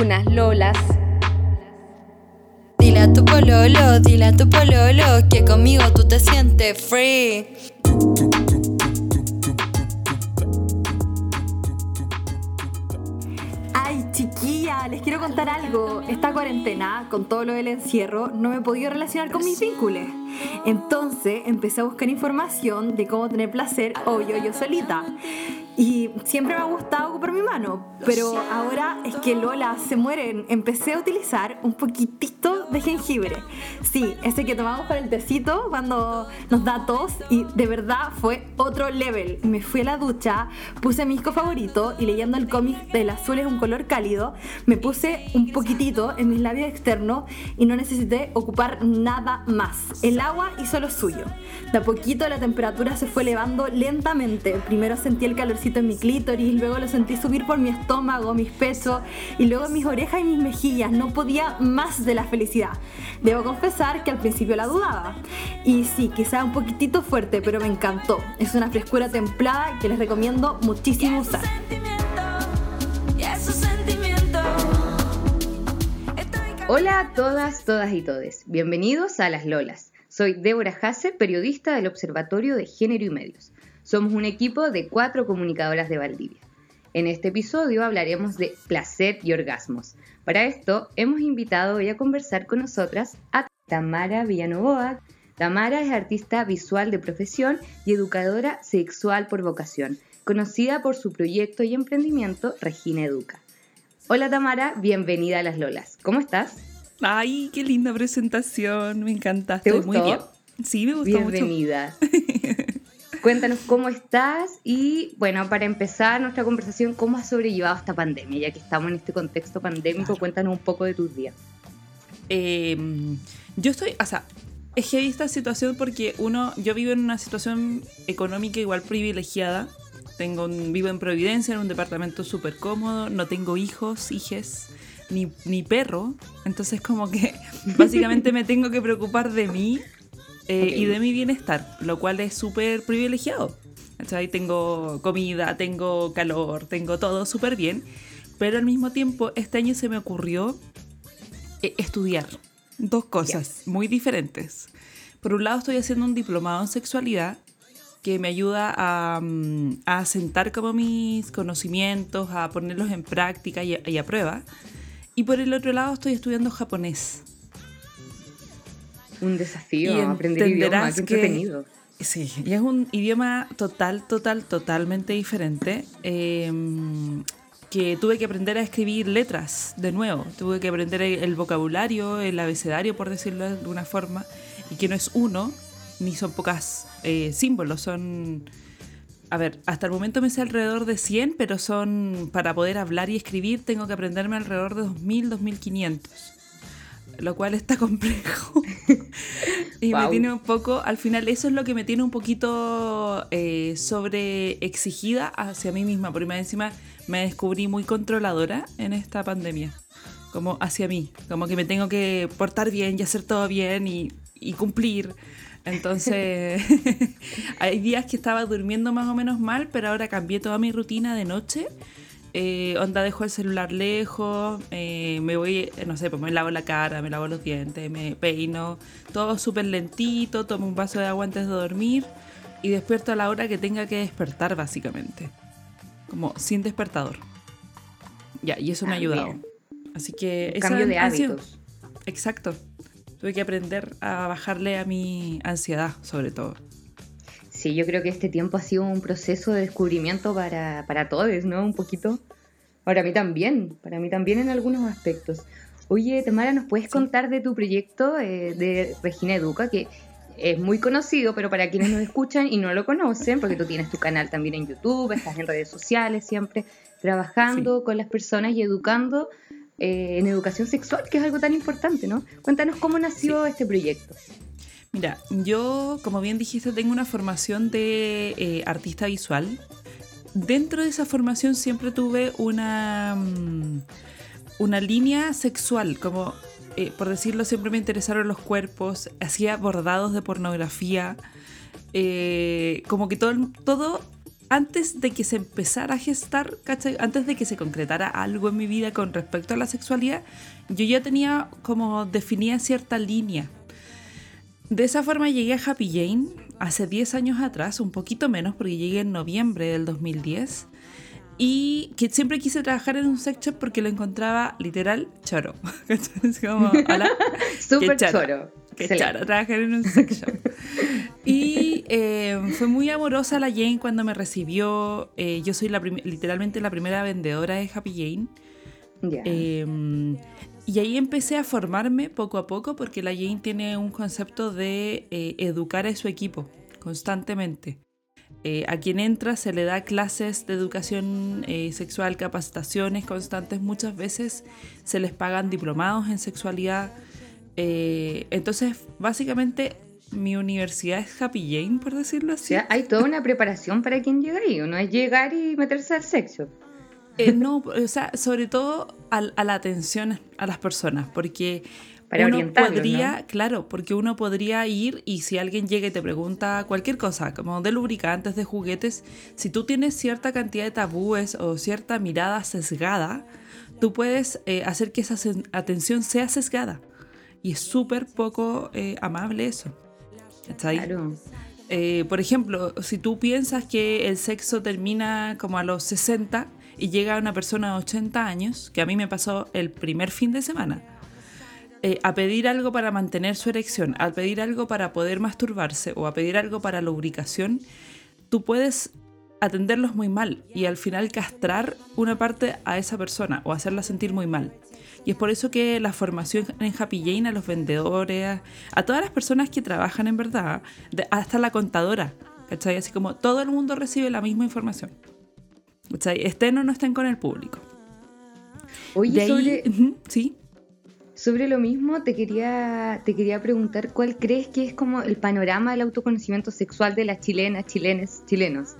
unas lolas. Dile a tu pololo, dile a tu pololo que conmigo tú te sientes free. Ay, chiquilla, les quiero contar algo. Esta cuarentena, con todo lo del encierro, no me he podido relacionar con mis vínculos. Entonces empecé a buscar información de cómo tener placer, obvio, yo solita. Y siempre me ha gustado ocupar mi mano, pero ahora es que Lola se mueren. Empecé a utilizar un poquitito de jengibre. Sí, ese que tomamos para el tecito cuando nos da tos y de verdad fue otro level. Me fui a la ducha, puse mi disco favorito y leyendo el cómic del azul es un color cálido, me puse un poquitito en mis labios externos y no necesité ocupar nada más. Agua hizo lo suyo. De a poquito la temperatura se fue elevando lentamente. Primero sentí el calorcito en mi clítoris, luego lo sentí subir por mi estómago, mis pechos y luego mis orejas y mis mejillas. No podía más de la felicidad. Debo confesar que al principio la dudaba. Y sí, quizá un poquitito fuerte, pero me encantó. Es una frescura templada que les recomiendo muchísimo usar. Hola a todas, todas y todes. Bienvenidos a Las Lolas. Soy Débora Hase, periodista del Observatorio de Género y Medios. Somos un equipo de cuatro comunicadoras de Valdivia. En este episodio hablaremos de placer y orgasmos. Para esto hemos invitado hoy a conversar con nosotras a Tamara Villanovoa. Tamara es artista visual de profesión y educadora sexual por vocación, conocida por su proyecto y emprendimiento Regina Educa. Hola Tamara, bienvenida a Las Lolas. ¿Cómo estás? Ay, qué linda presentación, me encanta. ¿Te Estoy muy gustó? bien. Sí, me gustó Bienvenida. Cuéntanos cómo estás y, bueno, para empezar nuestra conversación, ¿cómo has sobrellevado esta pandemia? Ya que estamos en este contexto pandémico, Claro. cuéntanos un poco de tus días. mucho. Eh, yo estoy, o sea, es que esta situación porque uno, yo vivo en una situación económica igual privilegiada. Tengo un- vivo en Providencia, en un departamento súper cómodo, no tengo hijos, hijes, ni, ni perro. Entonces como que básicamente me tengo que preocupar de mí eh, y de mi bienestar, lo cual es súper privilegiado. ¿cachai? Tengo comida, tengo calor, tengo todo súper bien, pero al mismo tiempo este año se me ocurrió eh, estudiar dos cosas muy diferentes. Por un lado estoy haciendo un diplomado en sexualidad que me ayuda a, mm, a asentar como mis conocimientos, a ponerlos en práctica y a, y a prueba. Y por el otro lado estoy estudiando japonés. Un desafío, Y aprender idioma, entenderás qué que- entretenido. Sí, y es un idioma total, total, totalmente diferente. eh, que tuve que aprender a escribir letras de nuevo. Tuve que aprender el, el vocabulario, el abecedario, por decirlo de alguna forma. Y que no es uno, ni son pocas eh, símbolos. Son. A ver, hasta el momento me sé alrededor de 100, pero son. Para poder hablar y escribir, tengo que aprenderme alrededor de 2000, 2500. Lo cual está complejo. y me Guau. tiene un poco, al final eso es lo que me tiene un poquito eh, sobre exigida hacia mí misma, porque encima me descubrí muy controladora en esta pandemia, como hacia mí, como que me tengo que portar bien y hacer todo bien y, y cumplir. Entonces, hay días que estaba durmiendo más o menos mal, pero ahora cambié toda mi rutina de noche. Eh, onda, dejo el celular lejos, eh, me voy, no sé, pues me lavo la cara, me lavo los dientes, me peino, todo súper lentito, tomo un vaso de agua antes de dormir y despierto a la hora que tenga que despertar, básicamente. Como sin despertador. Ya, y eso me ha Ah, ayudado. bien. Así que... Un esa cambio de hábitos. Exacto. Tuve que aprender a bajarle a mi ansiedad, sobre todo. Sí, yo creo que este tiempo ha sido un proceso de descubrimiento para, para todos, ¿no? Un poquito. Para mí también, para mí también en algunos aspectos. Oye, Tamara, ¿nos puedes contar de tu proyecto eh, de Regina Educa? Que es muy conocido, pero para quienes nos escuchan y no lo conocen, porque tú tienes tu canal también en YouTube, estás en redes sociales siempre, trabajando con las personas y educando eh, en educación sexual, que es algo tan importante, ¿no? Cuéntanos cómo nació este proyecto. Mira, yo, como bien dijiste, tengo una formación de eh, artista visual. Dentro de esa formación siempre tuve una, mm, una línea sexual, como eh, por decirlo, siempre me interesaron los cuerpos, hacía bordados de pornografía, eh, como que todo, todo antes de que se empezara a gestar, ¿cachai? antes de que se concretara algo en mi vida con respecto a la sexualidad, yo ya tenía como definía cierta línea. De esa forma llegué a Happy Jane hace 10 años atrás, un poquito menos, porque llegué en noviembre del 2010. Y que siempre quise trabajar en un sex shop porque lo encontraba literal choro. es como, hola. Súper choro. Qué choro trabajar en un sex shop. y eh, fue muy amorosa la Jane cuando me recibió. Eh, yo soy la literalmente la primera vendedora de Happy Jane. Em, y ahí empecé a formarme poco a poco porque la Jane tiene un concepto de eh, educar a su equipo constantemente. Eh, a quien entra se le da clases de educación eh, sexual, capacitaciones constantes, muchas veces se les pagan diplomados en sexualidad. Eh, entonces, básicamente, mi universidad es Happy Jane, por decirlo así. hay toda una preparación para quien llega ahí, no es llegar y meterse al sexo. no, o sea, sobre todo a, a la atención a las personas, porque para uno podría, claro, porque uno podría ir y si alguien llega y te pregunta cualquier cosa, como de lubricantes, de juguetes, si tú tienes cierta cantidad de tabúes o cierta mirada sesgada, tú puedes eh, hacer que esa atención sea sesgada. Y es súper poco eh, amable eso. ¿Está ahí? Claro. Eh, por ejemplo, si tú piensas que el sexo termina como a los 60 y llega una persona de 80 años, que a mí me pasó el primer fin de semana, eh, a pedir algo para mantener su erección, a pedir algo para poder masturbarse o a pedir algo para lubricación, tú puedes atenderlos muy mal y al final castrar una parte a esa persona o hacerla sentir muy mal. Y es por eso que la formación en Happy Jane a los vendedores, a todas las personas que trabajan en verdad, hasta la contadora, ¿cachai? Así como todo el mundo recibe la misma información. ¿cachai? Estén o no estén con el público. Oye, sí. Sobre lo mismo, te quería, te quería preguntar cuál crees que es como el panorama del autoconocimiento sexual de las chilenas, chilenes, chilenos.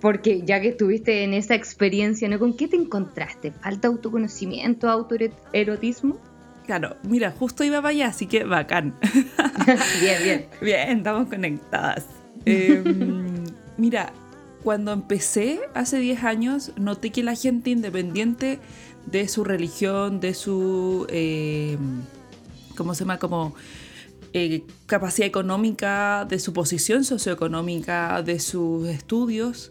Porque ya que estuviste en esa experiencia, ¿no? ¿Con qué te encontraste? ¿Falta autoconocimiento, autoerotismo? Claro, mira, justo iba para allá, así que bacán. bien, bien. Bien, estamos conectadas. Em, mira, cuando empecé hace 10 años, noté que la gente independiente de su religión, de su, eh, ¿cómo se llama? Como eh, capacidad económica, de su posición socioeconómica, de sus estudios,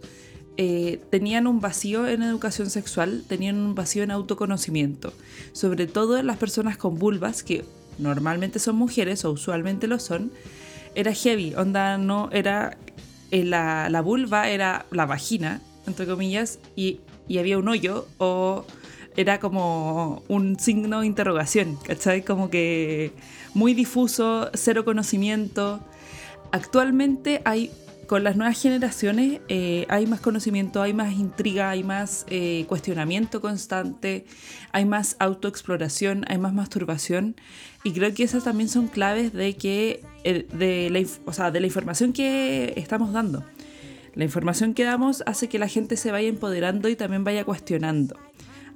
eh, tenían un vacío en educación sexual, tenían un vacío en autoconocimiento. Sobre todo las personas con vulvas, que normalmente son mujeres o usualmente lo son, era heavy, onda no era la, la vulva era la vagina, entre comillas, y, y había un hoyo o era como un signo de interrogación, ¿cachai? Como que muy difuso, cero conocimiento. Actualmente hay, con las nuevas generaciones, eh, hay más conocimiento, hay más intriga, hay más eh, cuestionamiento constante, hay más autoexploración, hay más masturbación. Y creo que esas también son claves de, que, de, la, o sea, de la información que estamos dando. La información que damos hace que la gente se vaya empoderando y también vaya cuestionando.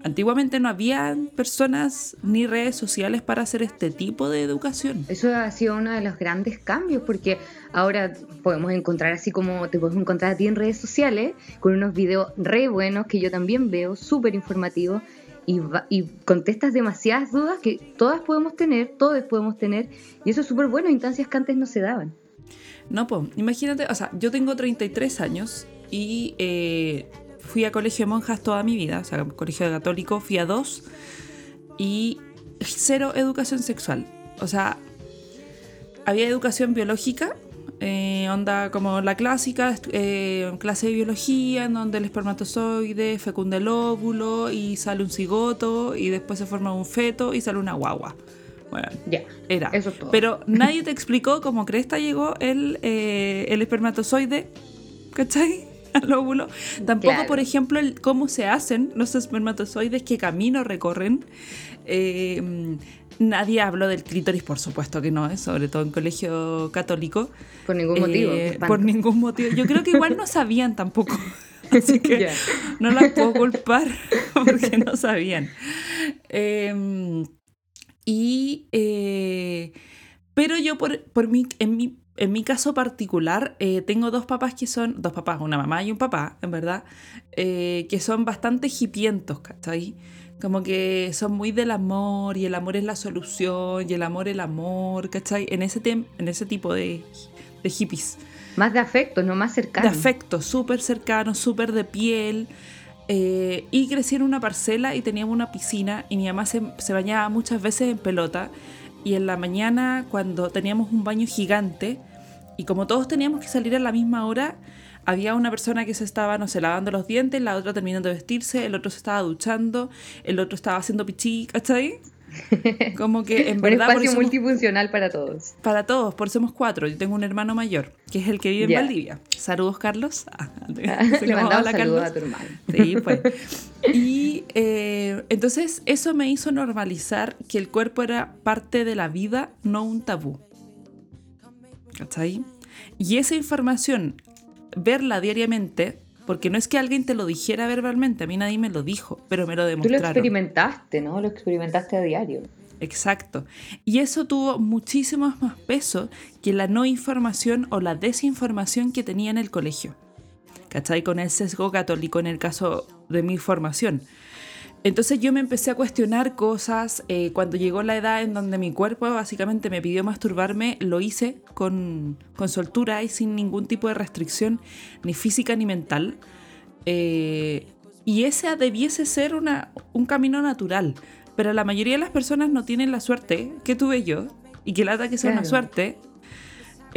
Antiguamente no había personas ni redes sociales para hacer este tipo de educación. Eso ha sido uno de los grandes cambios porque ahora podemos encontrar así como te puedes encontrar a ti en redes sociales con unos videos re buenos que yo también veo, súper informativos y, y, contestas demasiadas dudas que todas podemos tener, todos podemos tener y eso es súper bueno, instancias que antes no se daban. No, pues imagínate, o sea, yo tengo 33 años y... Eh, fui a colegio de monjas toda mi vida, o sea, colegio católico, fui a dos y cero educación sexual. O sea, había educación biológica, eh, onda como la clásica, eh, clase de biología, en donde el espermatozoide fecunda el óvulo y sale un cigoto y después se forma un feto y sale una guagua. Bueno, ya, era. Eso es todo. Pero nadie te explicó cómo cresta llegó el, eh, el espermatozoide, ¿cachai? al óvulo. Tampoco, Claro. por ejemplo, el cómo se hacen los espermatozoides, qué camino recorren. Eh, nadie habló del clítoris, por supuesto que no, ¿eh? sobre todo en colegio católico. Por ningún motivo. Eh, por ningún motivo. Yo creo que igual no sabían tampoco. Así que no las puedo culpar porque no sabían. Eh, y. eh, pero yo, por, por mi, en, mi, en mi caso particular, eh, tengo dos papás que son. Dos papás, una mamá y un papá, en verdad. eh, que son bastante hipientos, ¿cachai? Como que son muy del amor y el amor es la solución y el amor el amor, ¿cachai? En ese, tem- en ese tipo de, de hippies Más de afecto, no más cercano. de afecto, súper cercano, súper de piel. eh, y crecí en una parcela y teníamos una piscina y mi mamá se, se bañaba muchas veces en pelota. Y en la mañana, cuando teníamos un baño gigante, y como todos teníamos que salir a la misma hora, había una persona que se estaba, no sé, lavando los dientes, la otra terminando de vestirse, el otro se estaba duchando, el otro estaba haciendo pichí, ¿cachai? Como que en Un verdad... por espacio somos- multifuncional para todos. para todos, por somos cuatro. Yo tengo un hermano mayor, que es el que vive en Ya. Valdivia. Saludos, Carlos. Ah, Le mandamos "Hola, saludos Carlos". a tu hermano. Sí, pues. Y eh, entonces eso me hizo normalizar que el cuerpo era parte de la vida, no un tabú. ¿Cachai? Y esa información, verla diariamente, porque no es que alguien te lo dijera verbalmente, a mí nadie me lo dijo, pero me lo Tú lo demostraron. experimentaste, ¿no? Lo experimentaste a diario. Exacto. Y eso tuvo muchísimo más peso que la no información o la desinformación que tenía en el colegio. ¿Cachai? Con el sesgo católico en el caso de mi formación. Entonces yo me empecé a cuestionar cosas. eh, cuando llegó la edad en donde mi cuerpo básicamente me pidió masturbarme, lo hice con, con soltura y sin ningún tipo de restricción, ni física ni mental. Eh, y ese debiese ser una, un camino natural. Pero la mayoría de las personas no tienen la suerte que tuve yo, y que lata que sea una suerte.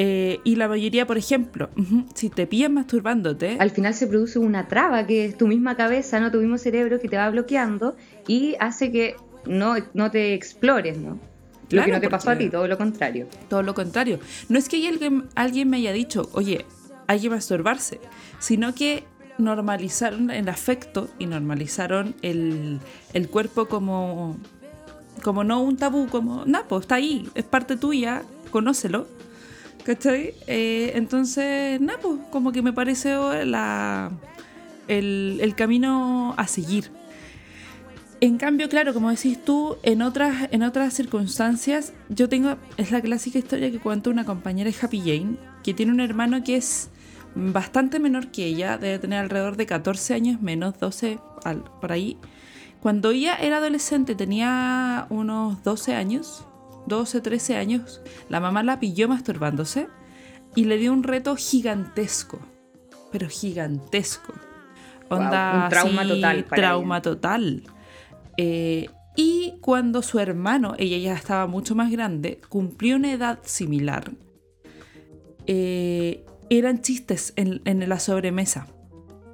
Eh, y la mayoría, por ejemplo, si te pillan masturbándote, Al final se produce una traba que es tu misma cabeza, no tu mismo cerebro que te va bloqueando y hace que no, no te explores, ¿no? lo que no te pasó a ti, todo lo contrario. Todo lo contrario. No es que alguien, alguien me haya dicho, oye, hay que masturbarse, sino que normalizaron el afecto y normalizaron el, el cuerpo como, como no un tabú, como, nada, pues está ahí, es parte tuya, conócelo. ¿Cachai? Eh, entonces, nada, pues como que me parece la, el, el camino a seguir. En cambio, claro, como decís tú, en otras, en otras circunstancias, yo tengo, es la clásica historia que cuenta una compañera de Happy Jane, que tiene un hermano que es bastante menor que ella, debe tener alrededor de 14 años menos, 12, al- por ahí. Cuando ella era adolescente, tenía unos 12 años, 12, 13 años, la mamá la pilló masturbándose y le dio un reto gigantesco, pero gigantesco. Wow, Onda, un trauma así, total trauma total. Eh, y cuando su hermano, ella ya estaba mucho más grande, cumplió una edad similar, eh, eran chistes en, en la sobremesa.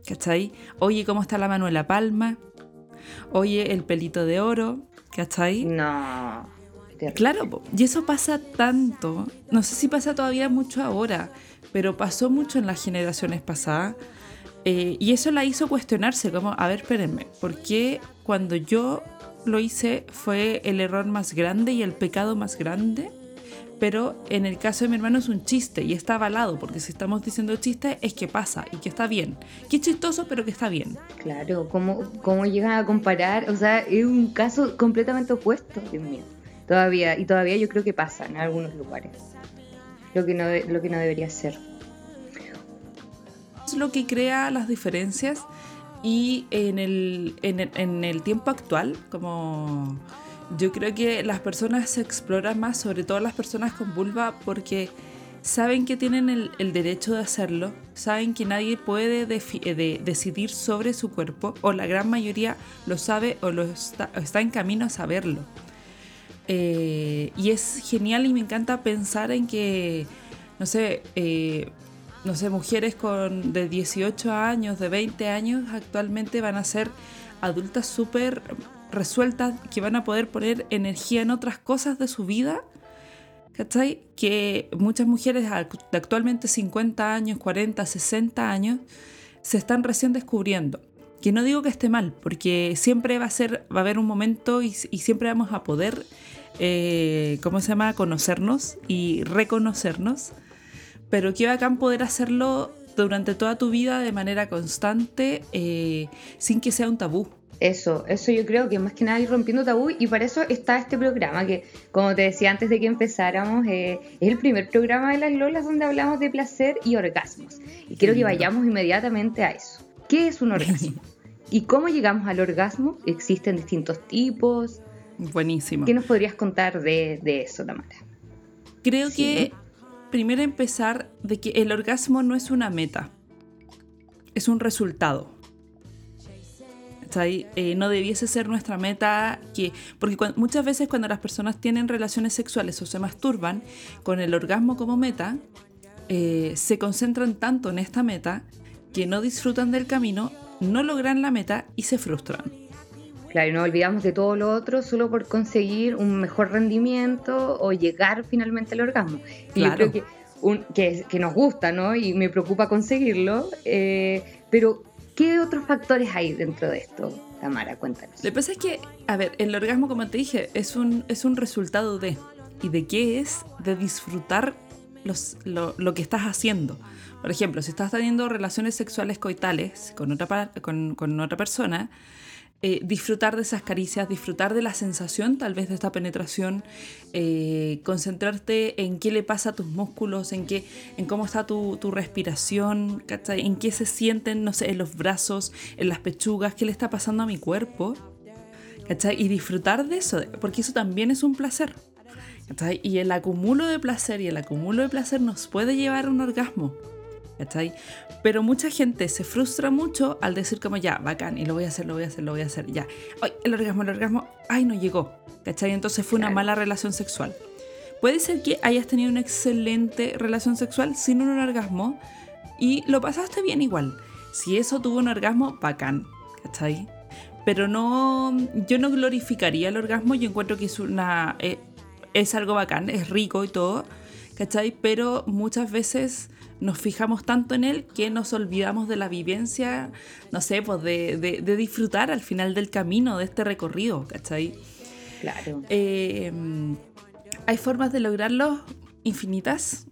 ¿Cachai? Oye, ¿cómo está la mano en la palma? Oye, el pelito de oro. ¿Cachai? No. Claro, y eso pasa tanto. No sé si pasa todavía mucho ahora, pero pasó mucho en las generaciones pasadas. Eh, y eso la hizo cuestionarse, como, a ver, espérenme, ¿por qué cuando yo lo hice fue el error más grande y el pecado más grande? Pero en el caso de mi hermano es un chiste y está avalado, porque si estamos diciendo chiste es que pasa y que está bien. Que es chistoso, pero que está bien. Claro, ¿cómo, ¿cómo llegan a comparar? O sea, es un caso completamente opuesto, Dios mío. Todavía, y todavía yo creo que pasa en algunos lugares. Lo que no, lo que no debería ser. es lo que crea las diferencias y en el, en el, tiempo actual, como yo creo que las personas se exploran más, sobre todo las personas con vulva, porque saben que tienen el, derecho de hacerlo, saben que nadie puede eh, de- decidir sobre su cuerpo, o la gran mayoría lo sabe o está en camino a saberlo. Eh, y es genial y me encanta pensar en que, no sé, eh, no sé, mujeres con de 18 años, de 20 años, actualmente van a ser adultas súper resueltas, que van a poder poner energía en otras cosas de su vida, ¿cachai? Que muchas mujeres de actualmente 50 años, 40, 60 años, se están recién descubriendo. Que no digo que esté mal, porque siempre va a ser, va a haber un momento y siempre vamos a poder, eh, ¿cómo se llama?, conocernos y reconocernos. Pero qué bacán poder hacerlo durante toda tu vida de manera constante, eh, sin que sea un tabú. Eso, eso yo creo que más que nada ir rompiendo tabú y para eso está este programa que, como te decía antes de que empezáramos, eh, es el primer programa de las Lolas donde hablamos de placer y orgasmos. Y quiero que vayamos inmediatamente a eso. ¿Qué es un orgasmo? ¿Y cómo llegamos al orgasmo? ¿Existen distintos tipos? Buenísimo. ¿Qué nos podrías contar de, eso, Tamara? Creo que primero empezar de que el orgasmo no es una meta, es un resultado. Eh, no debiese ser nuestra meta, que, porque muchas veces cuando las personas tienen relaciones sexuales o se masturban con el orgasmo como meta, eh, se concentran tanto en esta meta que no disfrutan del camino, no logran la meta y se frustran. Claro, y nos olvidamos de todo lo otro solo por conseguir un mejor rendimiento o llegar finalmente al orgasmo. Y yo creo que, un, que, que, nos gusta, ¿no? Y me preocupa conseguirlo, eh, pero ¿Qué otros factores hay dentro de esto, Tamara? Cuéntanos. Lo que pasa es que, a ver, el orgasmo, como te dije, es un, es un resultado de. ¿Y de qué es? De disfrutar los, lo, lo, que estás haciendo. Por ejemplo, si estás teniendo relaciones sexuales coitales con otra, con, con otra persona, eh, disfrutar de esas caricias, disfrutar de la sensación tal vez de esta penetración, eh, concentrarte en qué le pasa a tus músculos, en, qué, en cómo está tu, tu respiración, en qué se sienten, no sé, en los brazos, en las pechugas, qué le está pasando a mi cuerpo. Y disfrutar de eso, porque eso también es un placer. Y el acumulo de placer y el acumulo de placer nos puede llevar a un orgasmo. ¿Cachai? Pero mucha gente se frustra mucho al decir como ya, bacán, y lo voy a hacer, lo voy a hacer, lo voy a hacer, ya. Ay, el orgasmo, el orgasmo, ay, no llegó, ¿cachai? Entonces fue una mala relación sexual. Puede ser que hayas tenido una excelente relación sexual sin un orgasmo y lo pasaste bien igual. Si eso tuvo un orgasmo, bacán, ¿cachai? Pero no, yo no glorificaría el orgasmo, yo encuentro que es una, eh, es algo bacán, es rico y todo, ¿cachai? Pero muchas veces nos fijamos tanto en él que nos olvidamos de la vivencia, no sé, pues de, disfrutar al final del camino, de este recorrido, ¿cachai? Claro. Eh, hay formas de lograrlo infinitas,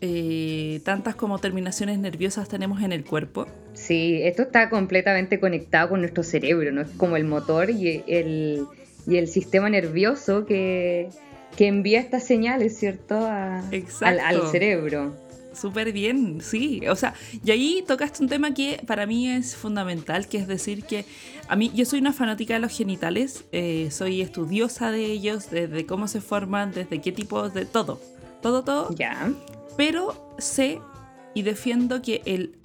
eh, tantas como terminaciones nerviosas tenemos en el cuerpo. Sí, esto está completamente conectado con nuestro cerebro, ¿no? Es como el motor y el, y el sistema nervioso que, que envía estas señales, ¿cierto? al, al cerebro. Súper bien, sí. O sea, y ahí tocaste un tema que para mí es fundamental, que es decir que a mí, yo soy una fanática de los genitales, eh, soy estudiosa de ellos, desde cómo se forman, desde qué tipo, de todo, todo, todo. Ya. Pero sé y defiendo que el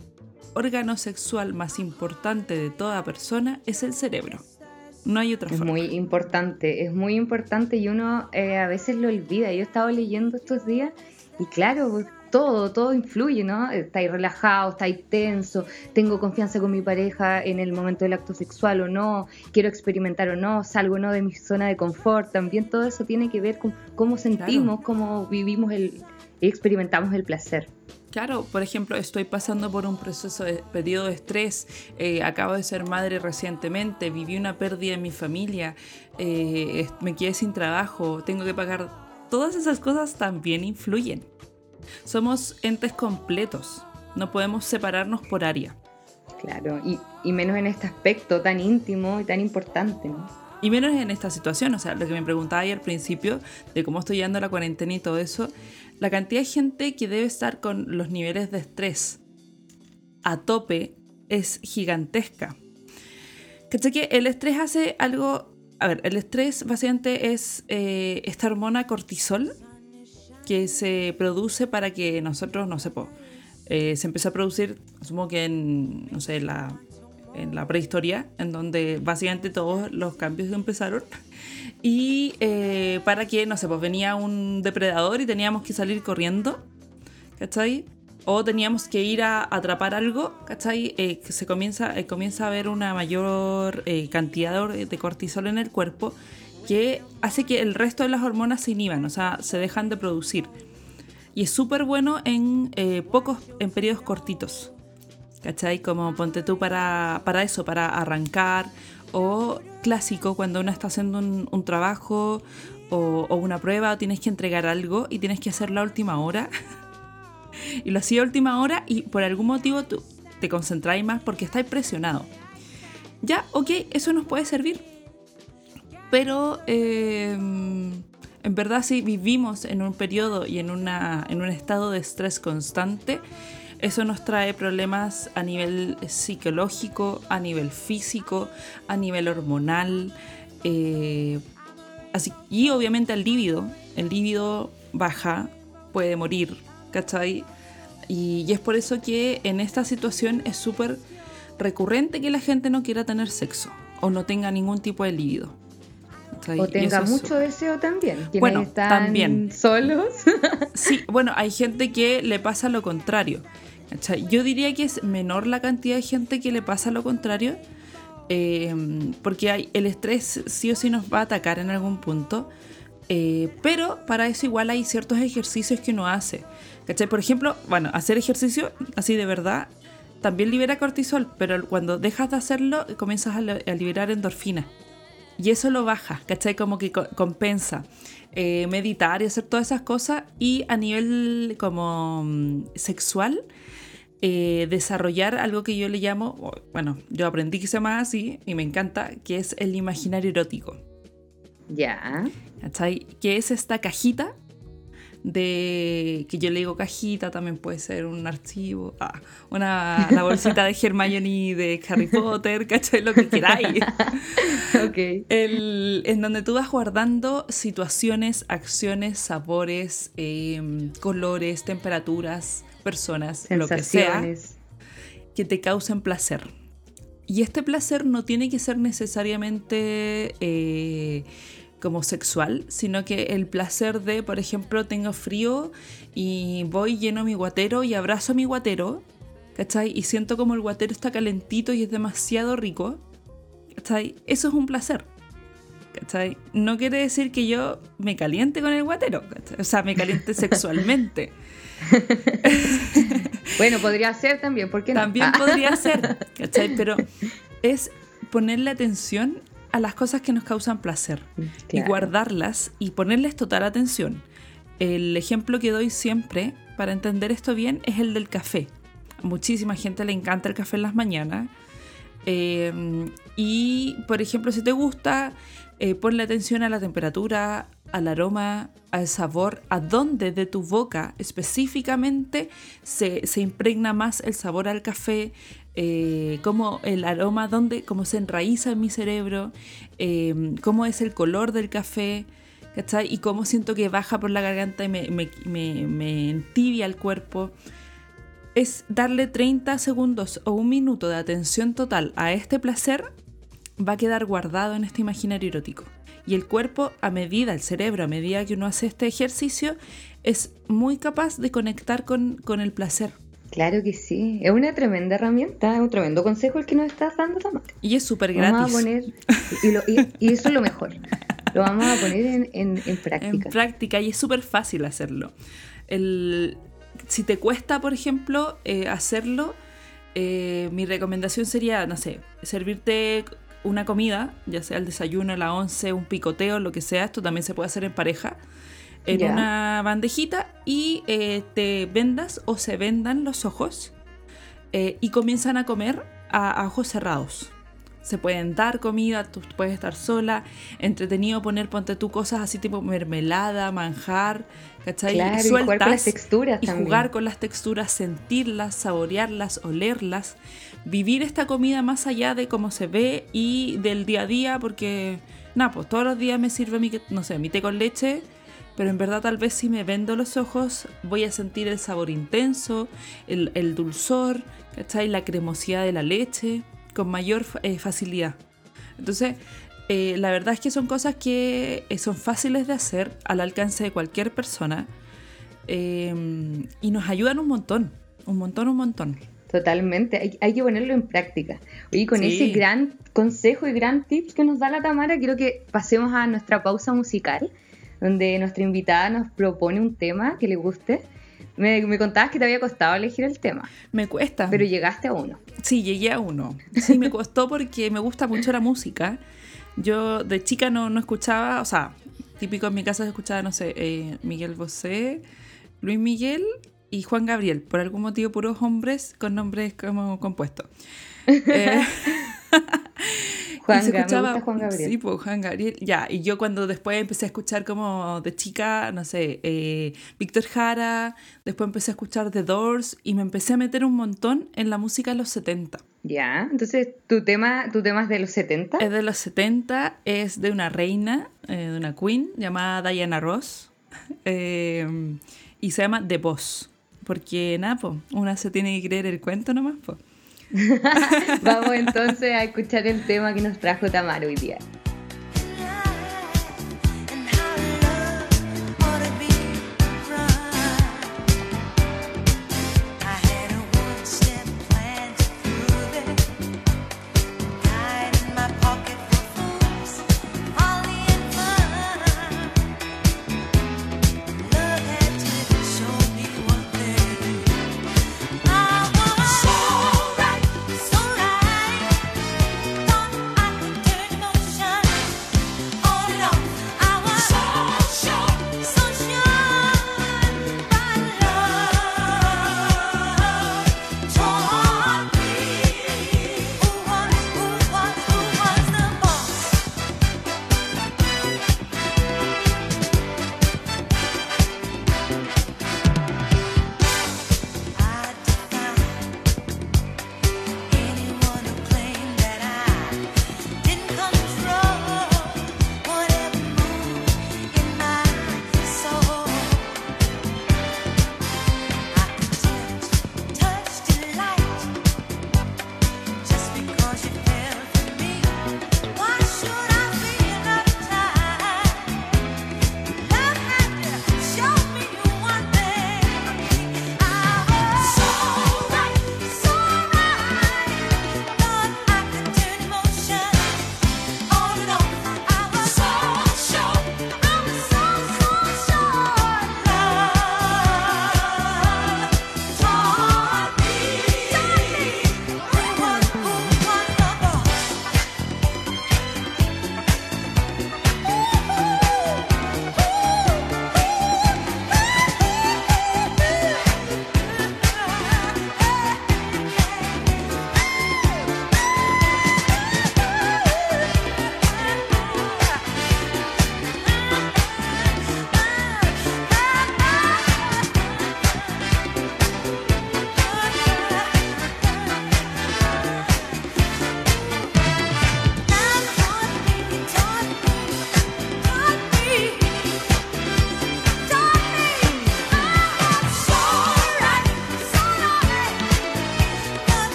órgano sexual más importante de toda persona es el cerebro. No hay otra es forma. muy importante, es muy importante y uno eh, a veces lo olvida. Yo he estado leyendo estos días y claro, todo, todo influye, ¿no? Estáis relajado, estáis tenso, tengo confianza con mi pareja en el momento del acto sexual o no, quiero experimentar o no, salgo no de mi zona de confort, también todo eso tiene que ver con cómo sentimos, cómo vivimos el, y experimentamos el placer. Claro, por ejemplo, estoy pasando por un proceso de periodo de estrés, eh, acabo de ser madre recientemente, viví una pérdida en mi familia, eh, me quedé sin trabajo, tengo que pagar. Todas esas cosas también influyen. Somos entes completos, no podemos separarnos por área. Claro, y, menos en este aspecto tan íntimo y tan importante, ¿no? Y menos en esta situación, o sea, lo que me preguntaba ahí al principio, de cómo estoy llevando la cuarentena y todo eso, la cantidad de gente que debe estar con los niveles de estrés a tope es gigantesca. ¿Cachai que el estrés hace algo... A ver, el estrés básicamente es eh, esta hormona cortisol que se produce para que nosotros, no sé, eh, se empezó a producir, asumo que en, no sé, la, en la prehistoria, en donde básicamente todos los cambios empezaron. Y eh, para que, no sé, pues venía un depredador y teníamos que salir corriendo, ¿cachai? O teníamos que ir a atrapar algo, ¿cachai? Eh, que se comienza, comienza a haber una mayor cantidad de cortisol en el cuerpo que hace que el resto de las hormonas se inhiban, o sea, se dejan de producir. Y es súper bueno en eh, pocos, en periodos cortitos. ¿cachai? Como ponte tú para, para eso, para arrancar, o clásico cuando uno está haciendo un, trabajo o, una prueba o tienes que entregar algo y tienes que hacerlo a última hora. y lo hacía a última hora y por algún motivo tú te concentráis más porque estáis presionado. Ya, ok, eso nos puede servir. Pero eh, en verdad si vivimos en un periodo y en, una, en un estado de estrés constante, eso nos trae problemas a nivel psicológico, a nivel físico, a nivel hormonal. Eh, así, y obviamente el líbido. El líbido baja, puede morir, ¿cachai? Y, y es por eso que en esta situación es súper recurrente que la gente no quiera tener sexo o no tenga ningún tipo de líbido. O tenga mucho deseo también. Bueno, están también. solos. sí, bueno, hay gente que le pasa lo contrario. Yo diría que es menor la cantidad de gente que le pasa lo contrario, eh, porque hay, el estrés sí o sí nos va a atacar en algún punto, eh, pero para eso igual hay ciertos ejercicios que uno hace. Por ejemplo, bueno, hacer ejercicio así de verdad también libera cortisol, pero cuando dejas de hacerlo comienzas a, liberar endorfina. Y eso lo baja, ¿cachai? Como que compensa. Eh, meditar y hacer todas esas cosas y a nivel como mm, sexual eh, desarrollar algo que yo le llamo, bueno, yo aprendí que se llama así y me encanta, que es el imaginario erótico. Ya. ¿Cachai? Que es esta cajita de que yo le digo cajita, también puede ser un archivo, ah, una, la bolsita de Hermione de Harry Potter, ¿cachai? Lo que queráis. ok. en donde tú vas guardando situaciones, acciones, sabores, em, colores, temperaturas, personas, lo que sea, que te causen placer. Y este placer no tiene que ser necesariamente eh, como sexual, sino que el placer de, por ejemplo, tengo frío y voy lleno mi guatero y abrazo a mi guatero, ¿cachai? Y siento como el guatero está calentito y es demasiado rico, ¿cachai? Eso es un placer. ¿cachai? No quiere decir que yo me caliente con el guatero, o sea, me caliente sexualmente. bueno, podría ser también, ¿por qué no? También podría ser, ¿cachai? Pero es ponerle atención a las cosas que nos causan placer y guardarlas y ponerles total atención. El ejemplo que doy siempre para entender esto bien es el del café. muchísima gente le encanta el café en las mañanas. Em, y, por ejemplo, si te gusta, eh, ponle atención a la temperatura, al aroma, al sabor, a dónde de tu boca específicamente se, se impregna más el sabor al café, eh, cómo el aroma, dónde, cómo se enraiza en mi cerebro, eh, cómo es el color del café. Y cómo siento que baja por la garganta y me, me, me, el cuerpo. Es darle 30 segundos o un minuto de atención total a este placer, va a quedar guardado en este imaginario erótico. Y el cuerpo, a medida, el cerebro, a medida que uno hace este ejercicio, es muy capaz de conectar con, con el placer Claro que sí, es una tremenda herramienta, es un tremendo consejo el que nos estás dando, Tamara. Y es súper gratis. Vamos a poner, y, eso es lo mejor, lo vamos a poner en, práctica. En práctica, y es súper fácil hacerlo. El, si te cuesta, por ejemplo, eh, hacerlo, eh, mi recomendación sería, no sé, servirte una comida, ya sea el desayuno, la once, un picoteo, lo que sea, esto también se puede hacer en pareja en una bandejita y eh, te vendas o se vendan los ojos eh, y comienzan a comer a, ojos cerrados. Se pueden dar comida, tú puedes estar sola, entretenido poner, ponte tú cosas así tipo mermelada, manjar, ¿cachai? Claro, y, jugar con las texturas y jugar con las texturas, sentirlas, saborearlas, olerlas, vivir esta comida más allá de cómo se ve y del día a día, porque, nada, pues todos los días me sirve mi, no sé, mi té con leche pero en verdad tal vez si me vendo los ojos voy a sentir el sabor intenso, el, dulzor, ¿cachai? la cremosidad de la leche con mayor eh, facilidad. Entonces, eh, la verdad es que son cosas que eh, son fáciles de hacer al alcance de cualquier persona y nos ayudan un montón, un montón, un montón. Totalmente, hay, que ponerlo en práctica. Oye, con ese gran consejo y gran tips que nos da la Tamara, quiero que pasemos a nuestra pausa musical donde nuestra invitada nos propone un tema que le guste Me, me contabas que te había costado elegir el tema, Me cuesta. pero llegaste a uno. Sí, llegué a uno. Sí, me costó porque me gusta mucho la música. Yo de chica no, no escuchaba, o sea, típico en mi casa se escuchaba, no sé, eh, Miguel Bosé, Luis Miguel y Juan Gabriel. Por algún motivo, puros hombres con nombres como compuestos. Eh, Juan, y se escuchaba- Juan Gabriel. Sí, pues Juan Gabriel. Ya, y yo cuando después empecé a escuchar como de chica, no sé, eh, Víctor Jara, después empecé a escuchar The Doors y me empecé a meter un montón en la música de los 70. Ya, entonces tu tema, tu tema es de los 70. Es de los 70, es de una reina, eh, de una queen llamada Diana Ross, eh, y se llama The Boss. Porque nada, po, una se tiene que creer el cuento nomás, po. Vamos entonces a escuchar el tema que nos trajo Tamara hoy día.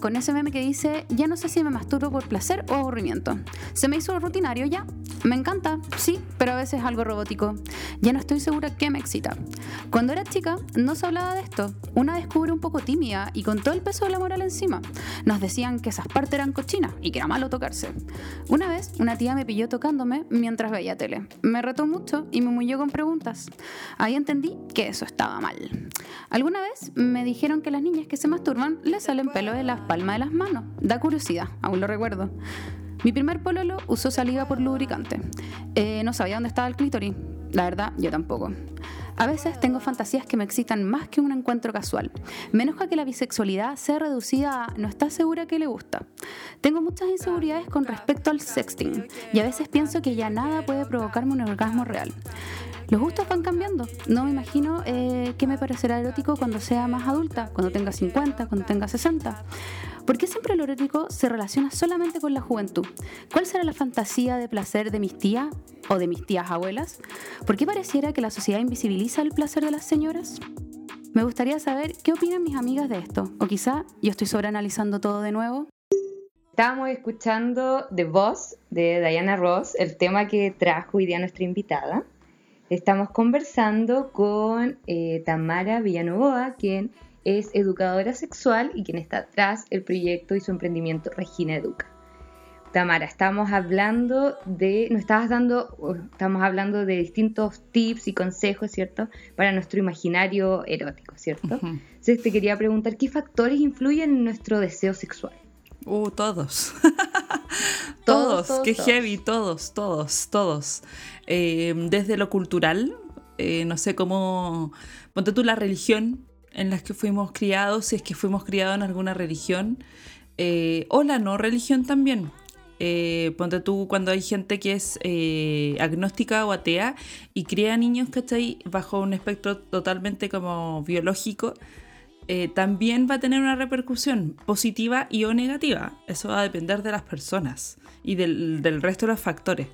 Con ese meme que dice, ya no sé si me masturbo por placer o aburrimiento. Se me hizo rutinario ya. Me encanta, sí, pero a veces algo robótico. Ya no estoy segura qué me excita. Cuando era chica no se hablaba de esto. Una descubre un poco tímida y con todo el peso de la moral encima. Nos decían que esas partes eran cochinas y que era malo tocarse. Una vez una tía me pilló tocándome mientras veía tele. Me retó mucho y me humilló con preguntas. Ahí entendí que eso estaba mal. Alguna vez me dijeron que las niñas que se masturban les salen pelo de las palmas de las manos. Da curiosidad, aún lo recuerdo. Mi primer pololo usó saliva por lubricante. Eh, no sabía dónde estaba el clítoris. La verdad, yo tampoco. A veces tengo fantasías que me excitan más que un encuentro casual. Me enoja que la bisexualidad sea reducida a no está segura que le gusta. Tengo muchas inseguridades con respecto al sexting y a veces pienso que ya nada puede provocarme un orgasmo real. Los gustos van cambiando. No me imagino eh, qué me parecerá erótico cuando sea más adulta, cuando tenga 50, cuando tenga 60. ¿Por qué siempre lo erótico se relaciona solamente con la juventud? ¿Cuál será la fantasía de placer de mis tías o de mis tías abuelas? ¿Por qué pareciera que la sociedad invisibiliza el placer de las señoras? Me gustaría saber qué opinan mis amigas de esto. O quizá yo estoy sobreanalizando todo de nuevo. Estábamos escuchando The Boss de Diana Ross, el tema que trajo hoy día nuestra invitada. Estamos conversando con eh, Tamara Villanovoa, quien es educadora sexual y quien está tras el proyecto y su emprendimiento Regina Educa. Tamara, estamos hablando de, nos estabas dando, estamos hablando de distintos tips y consejos, ¿cierto? Para nuestro imaginario erótico, ¿cierto? Ujú. Entonces te quería preguntar, ¿qué factores influyen en nuestro deseo sexual? Uh, todos. Todos, todos, todos, qué todos. heavy, todos, todos, todos. Eh, desde lo cultural, eh, no sé cómo. Ponte tú la religión en la que fuimos criados, si es que fuimos criados en alguna religión, eh, o la no religión también. Eh, ponte tú cuando hay gente que es eh, agnóstica o atea y cría niños, ¿cachai? Bajo un espectro totalmente como biológico, eh, también va a tener una repercusión positiva y o negativa. Eso va a depender de las personas y del, resto de los factores.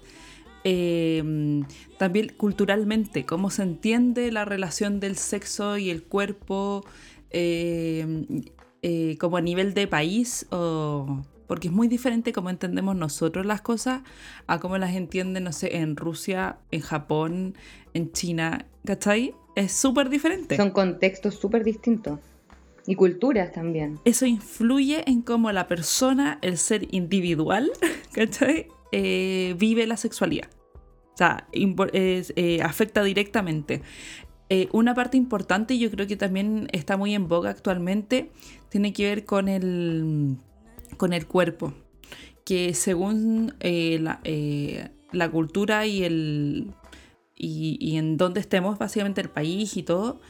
Eh, también culturalmente, cómo se entiende la relación del sexo y el cuerpo, eh, eh, como a nivel de país, o, porque es muy diferente cómo entendemos nosotros las cosas a cómo las entienden, no sé, en Rusia, en Japón, en China, ¿cachai? Es súper diferente. Son contextos súper distintos y culturas también. eso influye en cómo la persona, el ser individual, ¿cachai? Eh, vive la sexualidad. O sea, es, eh, afecta directamente. Eh, una parte importante, yo creo que también está muy en boga actualmente, tiene que ver con el, con el cuerpo. Que según eh, la, eh, la cultura y el y, y en donde estemos, básicamente el país y todo,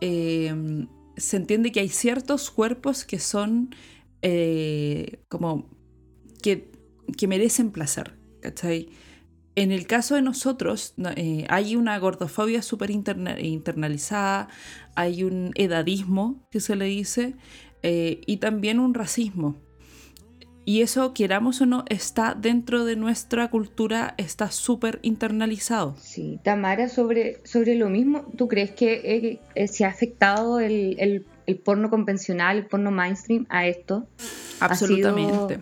eh, se entiende que hay ciertos cuerpos que son eh, como que, que merecen placer, ¿cachai? En el caso de nosotros, no, eh, hay una gordofobia súper interna- internalizada, hay un edadismo que se le dice, eh, y también un racismo. Y eso, queramos o no, está dentro de nuestra cultura, está súper internalizado. Sí, Tamara, sobre, sobre lo mismo, ¿tú crees que eh, eh, se ha afectado el, el- el porno convencional, el porno mainstream a esto? Ha sido- Absolutamente.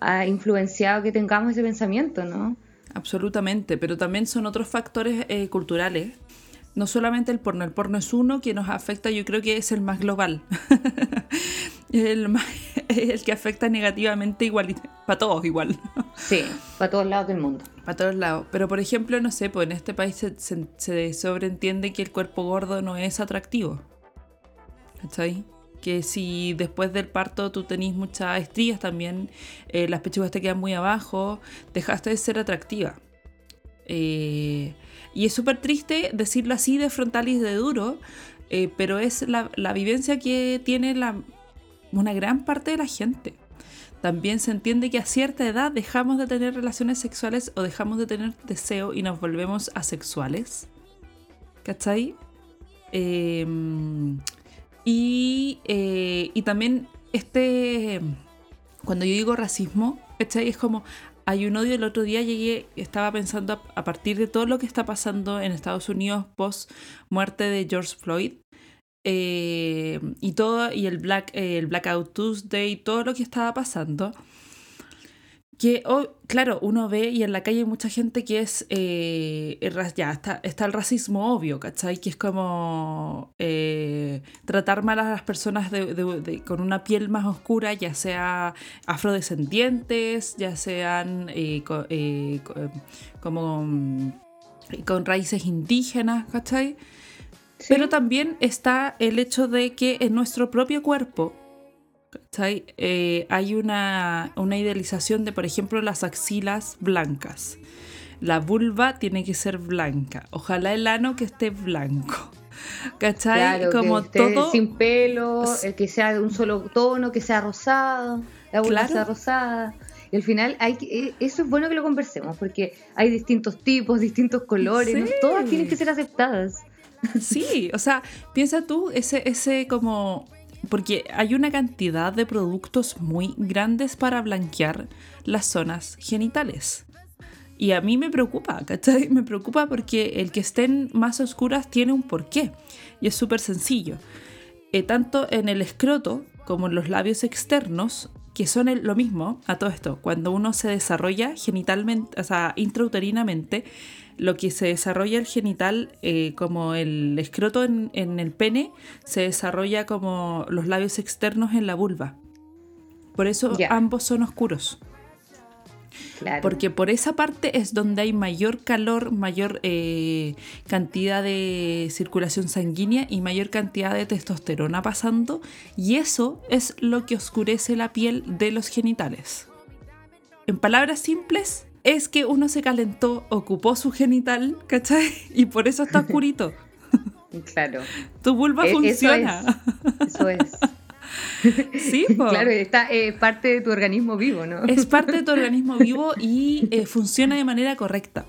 Ha influenciado que tengamos ese pensamiento, ¿no? Absolutamente, pero también son otros factores eh, culturales. No solamente el porno, el porno es uno que nos afecta, yo creo que es el más global. el, el que afecta negativamente igual, para todos igual, Sí, para todos lados del mundo. para todos lados. Pero por ejemplo, no sé, pues en este país se, se- se sobreentiende que el cuerpo gordo no es atractivo. ¿Cachai? Que si después del parto tú tenés muchas estrías también, eh, las pechugas te quedan muy abajo, dejaste de ser atractiva. Eh, y es súper triste decirlo así de frontal y de duro, eh, pero es la, la vivencia que tiene la, una gran parte de la gente. También se entiende que a cierta edad dejamos de tener relaciones sexuales o dejamos de tener deseo y nos volvemos asexuales. ¿Cachai? Eh, y, eh, y también este, cuando yo digo racismo, ¿cachai? Es como, hay un odio, el otro día llegué, estaba pensando a partir de todo lo que está pasando en Estados Unidos post muerte de George Floyd, eh, y todo, y el, Black, el Blackout Tuesday, todo lo que estaba pasando, que, oh, claro, uno ve y en la calle hay mucha gente que es, eh, ya, está, está el racismo obvio, ¿cachai? Que es como eh, tratar mal a las personas de- con una piel más oscura, ya sea afrodescendientes, ya sean eh, como mm, con raíces indígenas, ¿cachai? Pero también está el hecho de que en nuestro propio cuerpo. Eh, hay una, una idealización de, por ejemplo, las axilas blancas. La vulva tiene que ser blanca. Ojalá el ano que esté blanco. ¿Cachai? Claro, como que todo. sin pelo, el que sea de un solo tono, que sea rosado, la vulva Claro. sea rosada. Y al final hay que, eh, eso es bueno que lo conversemos, porque hay distintos tipos, distintos colores, no todas tienen que ser aceptadas. Sí, o sea, piensa tú ese, ese como... Porque hay una cantidad de productos muy grandes para blanquear las zonas genitales. Y a mí me preocupa, ¿cachai? Me preocupa porque el que estén más oscuras tiene un porqué. Y es súper sencillo. Eh, tanto en el escroto como en los labios externos, que son el- lo mismo a todo esto. Cuando uno se desarrolla genitalmente, o sea, intrauterinamente, lo que se desarrolla el genital, eh, como el escroto en, en el pene, se desarrolla como los labios externos en la vulva. Por eso ambos son oscuros. Claro. Porque por esa parte es donde hay mayor calor, mayor eh, cantidad de circulación sanguínea y mayor cantidad de testosterona pasando. Y eso es lo que oscurece la piel de los genitales. En palabras simples, es que uno se calentó, ocupó su genital, ¿cachai? Y por eso está oscurito. Claro. Tu vulva eso funciona. Eso es. Sí, po. Claro, está eh, parte de tu organismo vivo, ¿no? Es parte de tu organismo vivo y eh, funciona de manera correcta.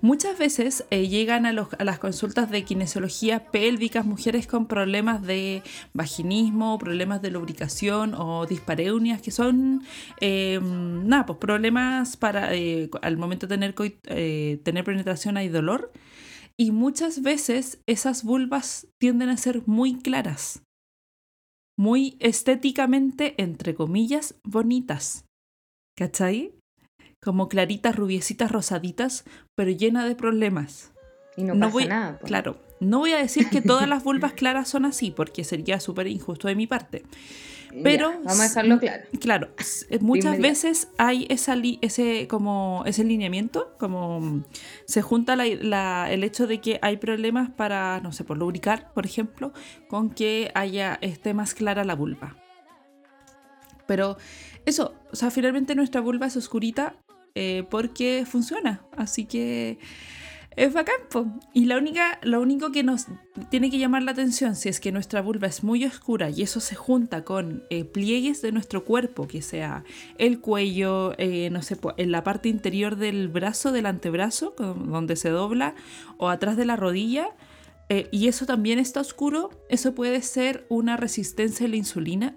Muchas veces eh, llegan a, los- a las consultas de kinesiología pélvicas mujeres con problemas de vaginismo, problemas de lubricación o dispareunias, que son eh, nada, pues problemas para al momento de tener, tener penetración hay dolor. Y muchas veces esas vulvas tienden a ser muy claras, muy estéticamente, entre comillas, bonitas. ¿Cachai? Como claritas, rubiecitas, rosaditas, pero llena de problemas. Y no, No pasa voy- nada. Claro, no voy a decir que todas las vulvas claras son así, porque sería súper injusto de mi parte. Ya, vamos a dejarlo claro. Claro, eh, muchas inmediato. veces hay esa li- ese, como, ese lineamiento, como mm, se junta la- la- el hecho de que hay problemas para, no sé, por lubricar, por ejemplo, con que haya esté más clara la vulva. Pero eso, o sea, finalmente nuestra vulva es oscurita eh, porque funciona, así que es bacán. po. Y la única, lo único que nos tiene que llamar la atención si es que nuestra vulva es muy oscura y eso se junta con eh, pliegues de nuestro cuerpo, que sea el cuello, eh, no sé, en la parte interior del brazo, del antebrazo, con- donde se dobla, o atrás de la rodilla, eh, y eso también está oscuro, eso puede ser una resistencia a la insulina.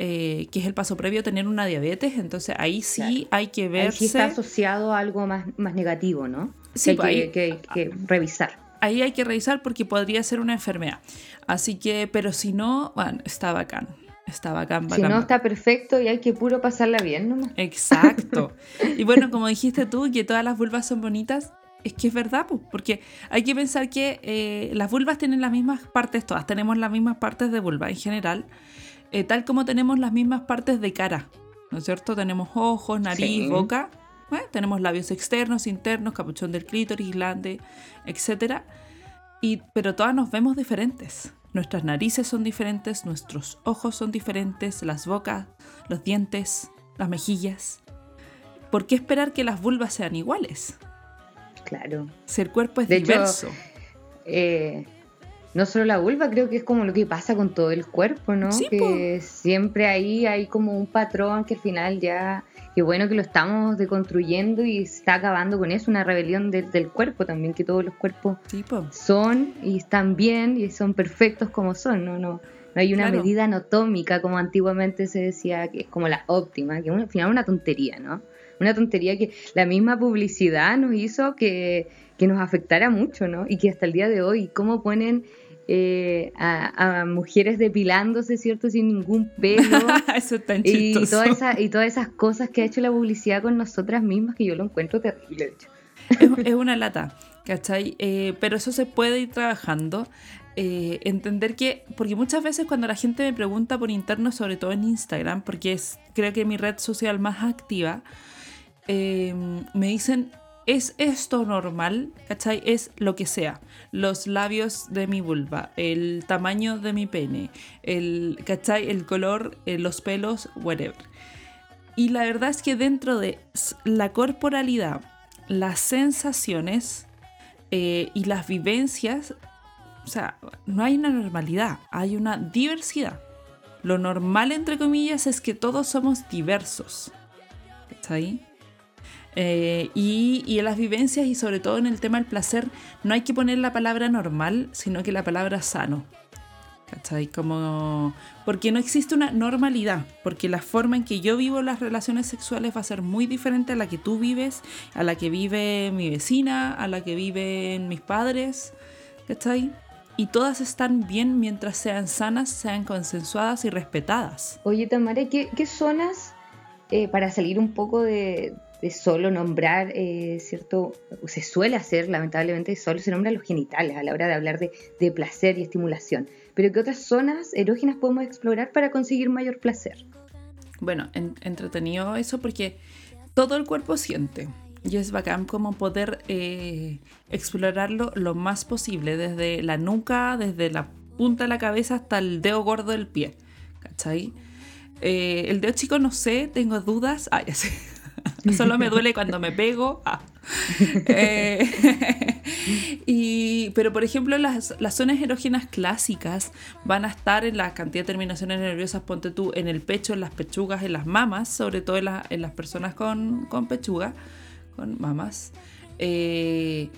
eh, que es el paso previo a tener una diabetes, entonces ahí sí hay que Ahí verse. sí está asociado a algo más, más negativo, ¿no? Sí, que pues hay ahí- que, revisar. ahí hay que revisar porque podría ser una enfermedad. Así que, pero si no, bueno, está bacán. Está bacán, bacán. Si no, está perfecto y hay que puro pasarla bien nomás. Exacto. Y bueno, como dijiste tú, que todas las vulvas son bonitas, es que es verdad, pues, porque hay que pensar que eh, las vulvas tienen las mismas partes, todas tenemos las mismas partes de vulva en general, eh, tal como tenemos las mismas partes de cara, ¿no es cierto? Tenemos ojos, nariz, Sí. boca, ¿eh? tenemos labios externos, internos, capuchón del clítoris, glande, etc. Y, pero todas nos vemos diferentes. Nuestras narices son diferentes, nuestros ojos son diferentes, las bocas, los dientes, las mejillas. ¿Por qué esperar que las vulvas sean iguales? Claro. Si el cuerpo es De hecho, diverso. Eh, no solo la vulva, creo que es como lo que pasa con todo el cuerpo, ¿no? Sí, que siempre ahí hay como un patrón que al final ya, qué bueno que lo estamos deconstruyendo y se está acabando con eso, una rebelión de- del cuerpo también, que todos los cuerpos Sí, son y están bien y son perfectos como son, no, no, no hay una Claro. medida anatómica como antiguamente se decía que es como la óptima, que al final es una tontería, ¿no? Una tontería que la misma publicidad nos hizo que, que nos afectara mucho, ¿no? Y que hasta el día de hoy, cómo ponen eh, a, a mujeres depilándose, ¿cierto? Sin ningún pelo. Eso es tan y, chistoso. toda esa, y todas esas cosas que ha hecho la publicidad con nosotras mismas, que yo lo encuentro terrible, de hecho. es, es una lata, ¿cachai? Eh, pero eso se puede ir trabajando. eh, entender que, porque muchas veces cuando la gente me pregunta por interno, sobre todo en Instagram, porque es creo que mi red social más activa, me dicen, ¿es esto normal? ¿Cachai? Es lo que sea. Los labios de mi vulva, el tamaño de mi pene, el, ¿cachai? El color, eh, los pelos, whatever. Y la verdad es que dentro de la corporalidad, las sensaciones eh, y las vivencias o sea, no hay una normalidad, hay una diversidad. Lo normal, entre comillas, es que todos somos diversos. ¿Está ahí? Eh, y, y en las vivencias y sobre todo en el tema del placer, no hay que poner la palabra normal, sino que la palabra sano. ¿Cachai? Como... Porque no existe una normalidad, porque la forma en que yo vivo las relaciones sexuales va a ser muy diferente a la que tú vives, a la que vive mi vecina, a la que viven mis padres, ¿cachai? Y todas están bien mientras sean sanas, sean consensuadas y respetadas. Oye, Tamara, ¿qué, qué zonas, eh, para salir un poco de, de solo nombrar, eh, ¿cierto? Se suele hacer, lamentablemente, solo se nombran los genitales a la hora de hablar de, placer y estimulación. Pero ¿qué otras zonas erógenas podemos explorar para conseguir mayor placer? Bueno, en- entretenido eso porque todo el cuerpo siente. Y es bacán como poder eh, explorarlo lo más posible, desde la nuca, desde la punta de la cabeza hasta el dedo gordo del pie. ¿Cachai? Eh, el dedo chico no sé, tengo dudas. Ah, ya sé. Solo me duele cuando me pego. Ah. Eh, y, pero por ejemplo, las, las zonas erógenas clásicas van a estar en la cantidad de terminaciones nerviosas, ponte tú, en el pecho, en las pechugas, en las mamas, sobre todo en, la- en las personas con, con pechuga, con mamas. Eh,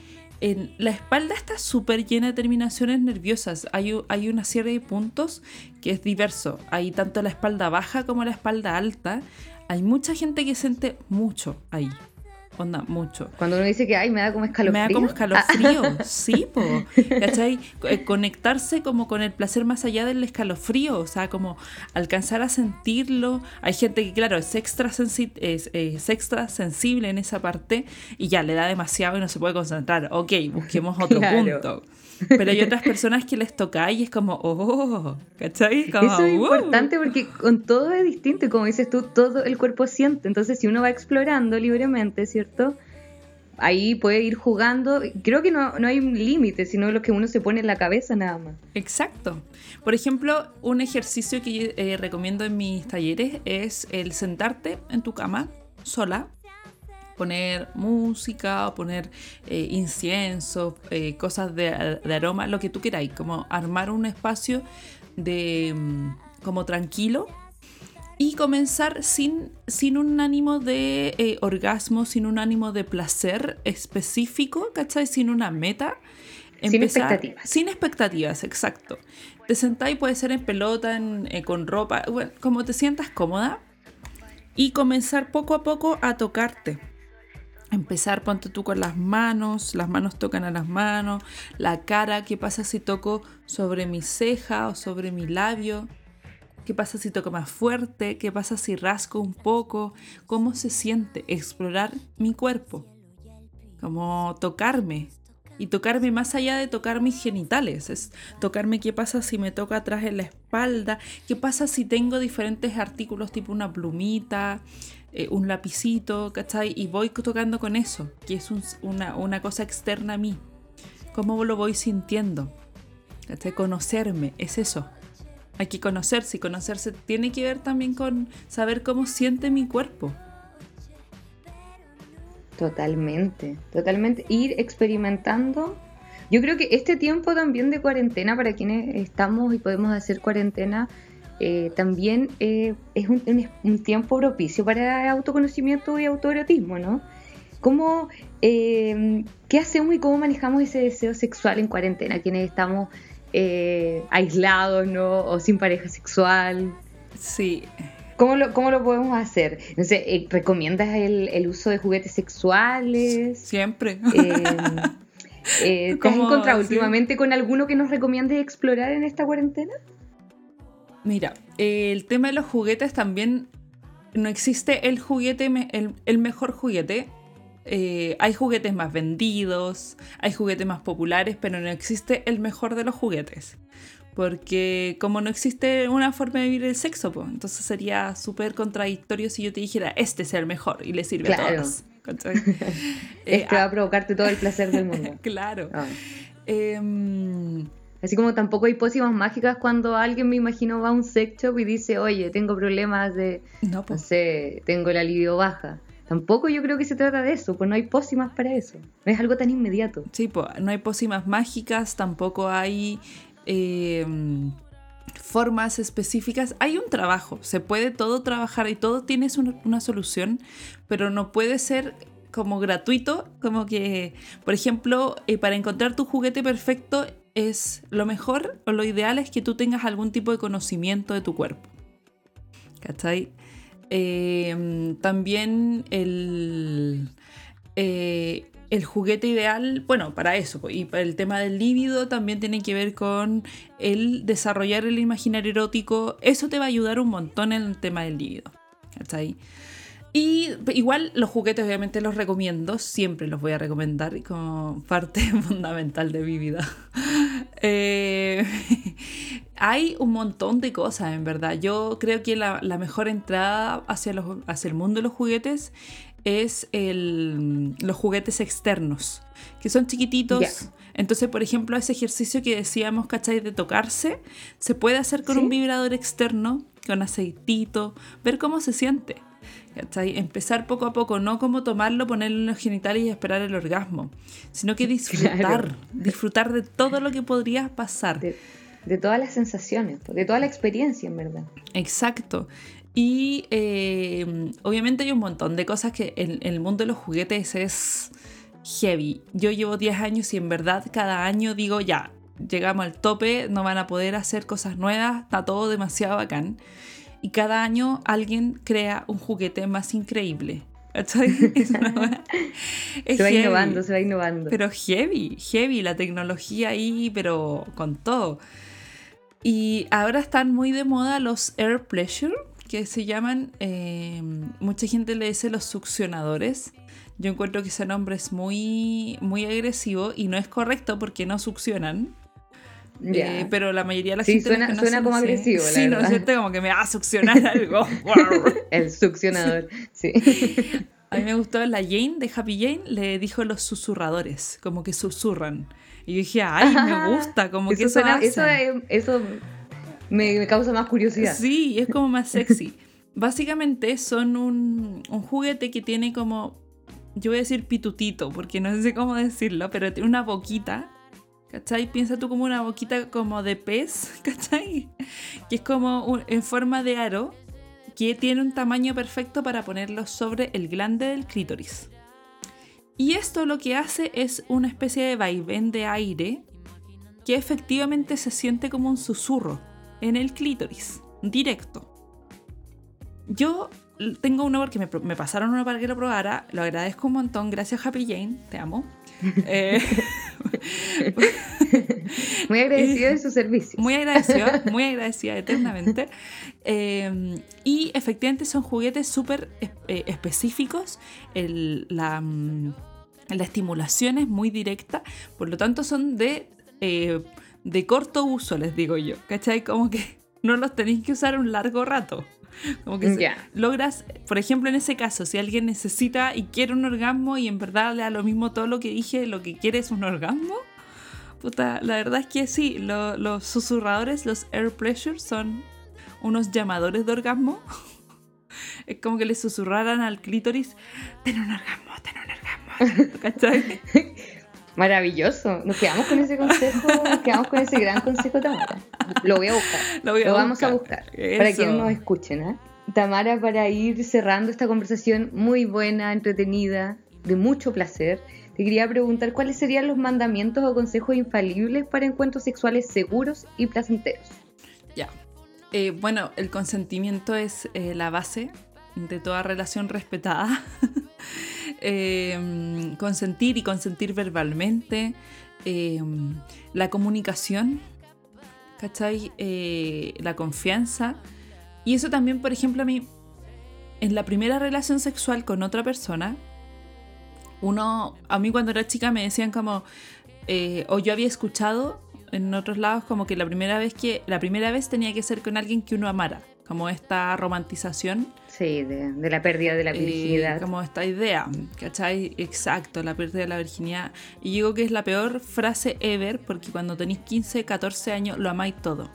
en la espalda está súper llena de terminaciones nerviosas. Hay, hay una serie de puntos que es diverso. Hay tanto la espalda baja como la espalda alta. Hay mucha gente que siente mucho ahí. Mucho. Cuando uno dice que, ay, me da como escalofrío. Me da como escalofrío, sí, po. ¿Cachai? Eh, Conectarse como con el placer más allá del escalofrío, o sea, como alcanzar a sentirlo. Hay gente que, claro, es extra, sensi- es, es extra sensible en esa parte y ya le da demasiado y no se puede concentrar. Ok, busquemos otro Claro. punto. Pero hay otras personas que les toca y es como, oh, ¿cachai? Como, Eso es "Uh". importante porque con todo es distinto y como dices tú, todo el cuerpo siente. Entonces, si uno va explorando libremente, ¿cierto? Ahí puede ir jugando. Creo que no, no hay un límite, sino lo que uno se pone en la cabeza nada más. Exacto. Por ejemplo, un ejercicio que eh, recomiendo en mis talleres es el sentarte en tu cama sola, poner música o poner eh, incienso, eh, cosas de, de aroma, lo que tú queráis, como armar un espacio de mm, como tranquilo y comenzar sin, sin un ánimo de eh, orgasmo, sin un ánimo de placer específico, ¿cachai? Sin una meta. Sin expectativas. Sin expectativas, exacto. Te sentáis, puede ser en pelota, en- eh, con ropa, bueno, como te sientas cómoda. Y comenzar poco a poco a tocarte. Empezar, ponte tú con las manos, las manos tocan a las manos, la cara, ¿qué pasa si toco sobre mi ceja o sobre mi labio? ¿Qué pasa si toco más fuerte? ¿Qué pasa si rasco un poco? ¿Cómo se siente explorar mi cuerpo? Como tocarme. Y tocarme más allá de tocar mis genitales. Es tocarme qué pasa si me toca atrás en la espalda. ¿Qué pasa si tengo diferentes artículos tipo una plumita, eh, un lapicito, ¿cachai? Y voy tocando con eso, que es un- una, una cosa externa a mí. ¿Cómo lo voy sintiendo? ¿Cachai? Conocerme, es eso. Hay que conocerse y conocerse tiene que ver también con saber cómo siente mi cuerpo. Totalmente, totalmente. Ir experimentando. Yo creo que este tiempo también de cuarentena, para quienes estamos y podemos hacer cuarentena, eh, también eh, es un, tiempo propicio para autoconocimiento y autoerotismo, ¿no? ¿Cómo, eh, ¿Qué hacemos y cómo manejamos ese deseo sexual en cuarentena? Quienes estamos eh, aislados, ¿no? O sin pareja sexual. Sí, ¿Cómo lo, cómo lo podemos hacer? No sé, eh, ¿recomiendas el, el uso de juguetes sexuales? siempre. Eh, eh, ¿Te has encontrado sí. últimamente con alguno que nos recomiendes explorar en esta cuarentena? Mira, eh, el tema de los juguetes también no existe el juguete, el, el mejor juguete. Eh, hay juguetes más vendidos, hay juguetes más populares, pero no existe el mejor de los juguetes. Porque como no existe una forma de vivir el sexo, pues, entonces sería súper contradictorio si yo te dijera, este es el mejor y le sirve a Claro. todos. ¿cachai? Eh, este va a provocarte todo el placer del mundo. claro. Ah. Em, Así como tampoco hay pócimas mágicas cuando alguien, me imagino, va a un sex shop y dice, oye, tengo problemas de, no, no pues. sé, tengo la libido baja. tampoco yo creo que se trata de eso, pues no hay pócimas para eso. No es algo tan inmediato. Sí, pues no hay pócimas mágicas, tampoco hay eh, formas específicas. Hay un trabajo, se puede todo trabajar y todo tienes una, solución, pero no puede ser como gratuito, como que, por ejemplo, eh, para encontrar tu juguete perfecto es lo mejor o lo ideal es que tú tengas algún tipo de conocimiento de tu cuerpo. ¿Cachai? Eh, también el, eh, el juguete ideal, bueno, para eso, y el tema del líbido también tiene que ver con el desarrollar el imaginario erótico. Eso te va a ayudar un montón en el tema del líbido. ¿Cachai? Y igual los juguetes obviamente los recomiendo, siempre los voy a recomendar como parte fundamental de mi vida. Eh, hay un montón de cosas en verdad. Yo creo que la, mejor entrada hacia el mundo de los juguetes es el, los juguetes externos, que son chiquititos. Entonces, por ejemplo, ese ejercicio que decíamos, ¿cachai? De tocarse, se puede hacer con Sí. un vibrador externo, con aceitito, ver cómo se siente. ¿cachai? Empezar poco a poco, no como tomarlo, ponerlo en los genitales y esperar el orgasmo, sino que disfrutar, Claro. disfrutar de todo lo que podría pasar. De, de todas las sensaciones, de toda la experiencia, en verdad. Exacto. Y eh, obviamente hay un montón de cosas que en, en el mundo de los juguetes es heavy. Yo llevo 10 años y en verdad cada año digo ya, llegamos al tope, no van a poder hacer cosas nuevas, está todo demasiado bacán. Y cada año alguien crea un juguete más increíble. Es una es Se va heavy. innovando, se va innovando. Pero heavy, heavy, la tecnología ahí, pero con todo. Y ahora están muy de moda los air pleasure, que se llaman, eh, mucha gente le dice los succionadores. Yo encuentro que ese nombre es muy, muy agresivo y no es correcto porque no succionan. Eh, pero la mayoría de la Sí, gente suena- como así- agresivo, la Sí, ¿no es cierto? Como que me va a succionar algo. El succionador, sí. A mí me gustó la Jane de Happy Jane, le dijo los susurradores, como que susurran. Y yo dije, ay, me gusta, como que eso, suena- hacen. eso, es- eso me, causa más curiosidad. Sí, es como más sexy. Básicamente son un, juguete que tiene como, yo voy a decir pitutito, porque no sé cómo decirlo, pero tiene una boquita. ¿Cachai? Piensa tú como una boquita como de pez, ¿cachai? Que es como en forma de aro, que tiene un tamaño perfecto para ponerlo sobre el glande del clítoris. Y esto lo que hace es una especie de vaivén de aire que efectivamente se siente como un susurro en el clítoris, directo. Yo tengo uno porque me, pasaron uno para que lo probara, lo agradezco un montón, gracias Happy Jane, te amo. Eh, Muy agradecido de su servicio. muy agradecida, muy agradecida eternamente. Eh, y efectivamente son juguetes súper eh, específicos. El- la, mm, la estimulación es muy directa, por lo tanto son de, eh, de corto uso, les digo yo. ¿Cachai? Como que no los tenéis que usar un largo rato. Como que Ya. logras, por ejemplo, en ese caso, si alguien necesita y quiere un orgasmo y en verdad le da lo mismo todo lo que dije, lo que quiere es un orgasmo, Puta, la verdad es que sí, lo- los susurradores, los air pleasure, son unos llamadores de orgasmo. es como que le susurraran al clítoris, ten un orgasmo, ten un orgasmo. ¿Cachai? Maravilloso. Nos quedamos con ese consejo, nos quedamos con ese gran consejo, Tamara. Lo voy a buscar. Lo voy a vamos a buscar. Para quienes nos escuchen, ¿eh? Tamara, para ir cerrando esta conversación muy buena, entretenida, de mucho placer, te quería preguntar cuáles serían los mandamientos o consejos infalibles para encuentros sexuales seguros y placenteros. Ya. Eh, bueno, el consentimiento es eh, la base de toda relación respetada. Eh, consentir y consentir verbalmente. eh, la comunicación, ¿cachai? Eh, la confianza. Y eso también, por ejemplo, a mí, en la primera relación sexual con otra persona, uno, a mí cuando era chica me decían como, eh, o yo había escuchado en otros lados como que la primera vez que, la primera vez tenía que ser con alguien que uno amara, como esta romantización, Sí, de, de la pérdida de la eh, virginidad. como esta idea, ¿cachai? Exacto, la pérdida de la virginidad. Y digo que es la peor frase ever porque cuando tenéis 15, 14 años lo amáis todo.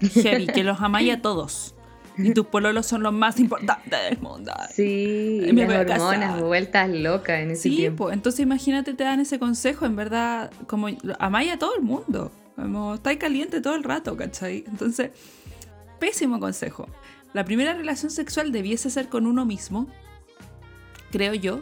Heavy, que los amáis a todos. y tus pololos son los más importantes del mundo. Sí, me las hormonas vueltas locas en ese Sí, tiempo. pues entonces imagínate, te dan ese consejo, en verdad, como amáis a todo el mundo, como estáis caliente todo el rato, ¿cachai? Entonces, pésimo consejo. La primera relación sexual debiese ser con uno mismo, creo yo,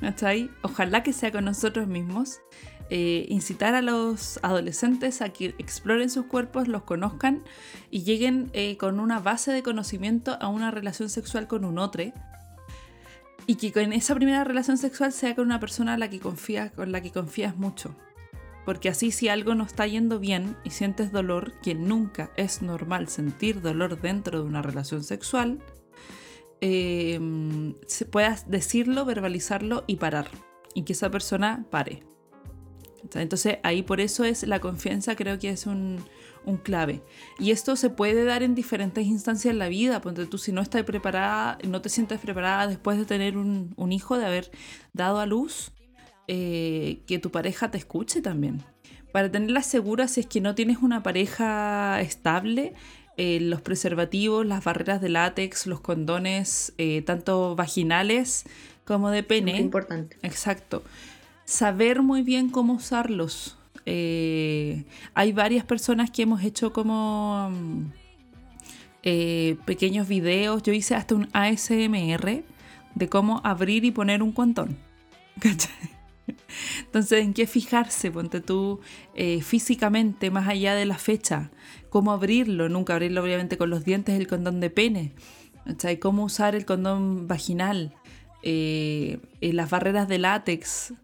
¿cachai? Ojalá que sea con nosotros mismos. Eh, incitar a los adolescentes a que exploren sus cuerpos, los conozcan y lleguen eh, con una base de conocimiento a una relación sexual con un otro y que con esa primera relación sexual sea con una persona a la que confías, con la que confías mucho. Porque así si algo no está yendo bien y sientes dolor, que nunca es normal sentir dolor dentro de una relación sexual, eh, se puedas decirlo, verbalizarlo y parar. Y que esa persona pare. Entonces ahí por eso es la confianza creo que es un, clave. Y esto se puede dar en diferentes instancias en la vida. Ponte tú, si no estás preparada, no te sientes preparada después de tener un hijo, de haber dado a luz, eh, que tu pareja te escuche también. Para tenerla segura, si es que no tienes una pareja estable, eh, los preservativos, las barreras de látex, los condones, eh, tanto vaginales como de pene. Muy importante. Exacto. Saber muy bien cómo usarlos. Hay varias personas que hemos hecho como mm, pequeños videos. Yo hice hasta un ASMR de cómo abrir y poner un condón. ¿Cachai? Entonces, ¿en qué fijarse? Ponte tú eh, físicamente, más allá de la fecha. ¿Cómo abrirlo? Nunca abrirlo, obviamente, con los dientes, el condón de pene. ¿Cachai? ¿Cómo usar el condón vaginal? Eh, eh, las barreras de látex,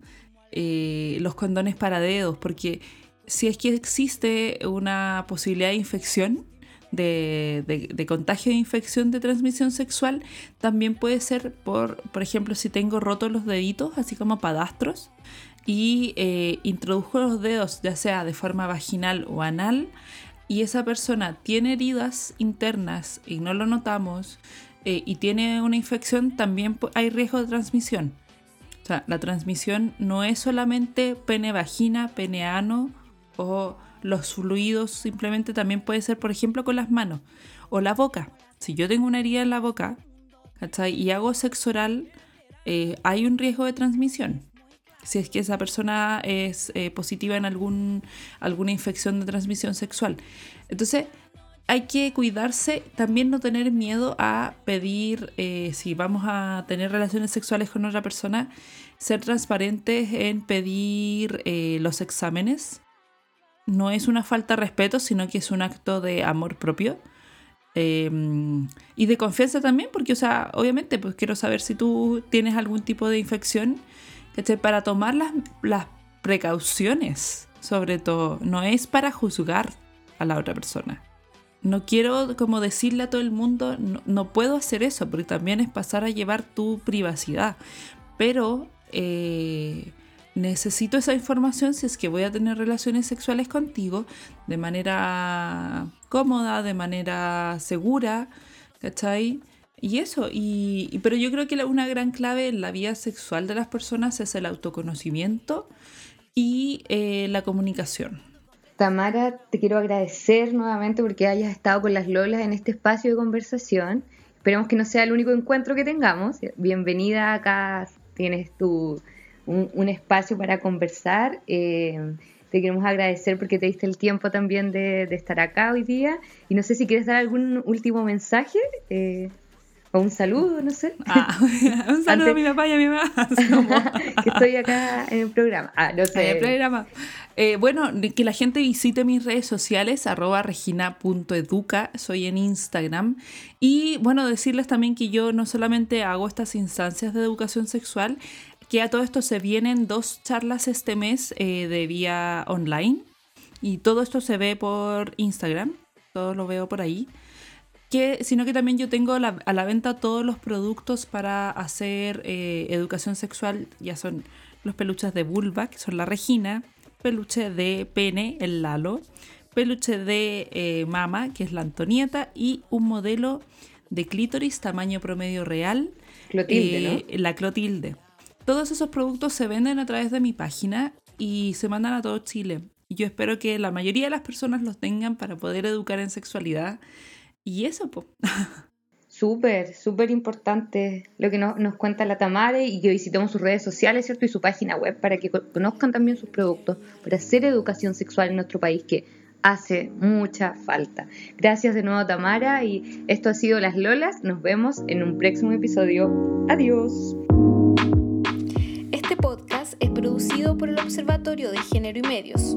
los condones para dedos, porque si es que existe una posibilidad de infección, de, contagio de infección de transmisión sexual, también puede ser por, por ejemplo, si tengo rotos los deditos, así como padastros, y eh, introdujo los dedos, ya sea de forma vaginal o anal, y esa persona tiene heridas internas y no lo notamos, eh, y tiene una infección, también hay riesgo de transmisión. O sea, la transmisión no es solamente pene-vagina, pene-ano o los fluidos, simplemente también puede ser, por ejemplo, con las manos o la boca. Si yo tengo una herida en la boca y hago sexo oral, eh, hay un riesgo de transmisión. Si es que esa persona es eh, positiva en algún, alguna infección de transmisión sexual. Entonces, hay que cuidarse, también no tener miedo a pedir, eh, si vamos a tener relaciones sexuales con otra persona, ser transparentes en pedir los exámenes. No es una falta de respeto, sino que es un acto de amor propio. Eh, y de confianza también, porque, o sea, obviamente, pues quiero saber si tú tienes algún tipo de infección, ¿cachai? Para tomar las, las precauciones, sobre todo. No es para juzgar a la otra persona no quiero como decirle a todo el mundo, no, no puedo hacer eso, porque también es pasar a llevar tu privacidad. Pero eh, necesito esa información si es que voy a tener relaciones sexuales contigo de manera cómoda, de manera segura, ¿cachai? Y eso, y, y- pero yo creo que una gran clave en la vida sexual de las personas es el autoconocimiento y eh, la comunicación. Tamara, te quiero agradecer nuevamente porque hayas estado con las Lolas en este espacio de conversación. Esperemos que no sea el único encuentro que tengamos. Bienvenida acá, tienes tu, un, un espacio para conversar. Eh, te queremos agradecer porque te diste el tiempo también de, de estar acá hoy día. Y no sé si quieres dar algún último mensaje eh, o un saludo, no sé. Ah, un saludo Antes- a mi papá y a mi mamá. que estoy acá en el programa. Ah, no en sé. el programa. Eh, bueno, que la gente visite mis redes sociales, arroba regina.educa, soy en Instagram. Y bueno, decirles también que yo no solamente hago estas instancias de educación sexual, que a todo esto se vienen dos charlas este mes eh, de vía online. Y todo esto se ve por Instagram, todo lo veo por ahí. Que, sino que también yo tengo la- a la venta todos los productos para hacer eh, educación sexual. Ya son los peluches de vulva, que son la Regina, peluche de pene, el Lalo, peluche de eh, mama, que es la Antonieta, y un modelo de clítoris tamaño promedio real, Clotilde, eh, la Clotilde. Todos esos productos se venden a través de mi página y se mandan a todo Chile. Yo espero que la mayoría de las personas los tengan para poder educar en sexualidad Y eso, pues. Súper, súper importante lo que no- nos cuenta la Tamara y que visitemos sus redes sociales, ¿cierto? Y su página web para que co- conozcan también sus productos, para hacer educación sexual en nuestro país que hace mucha falta. Gracias de nuevo, Tamara, y esto ha sido Las Lolas. Nos vemos en un próximo episodio. Adiós. Este podcast es producido por el Observatorio de Género y Medios.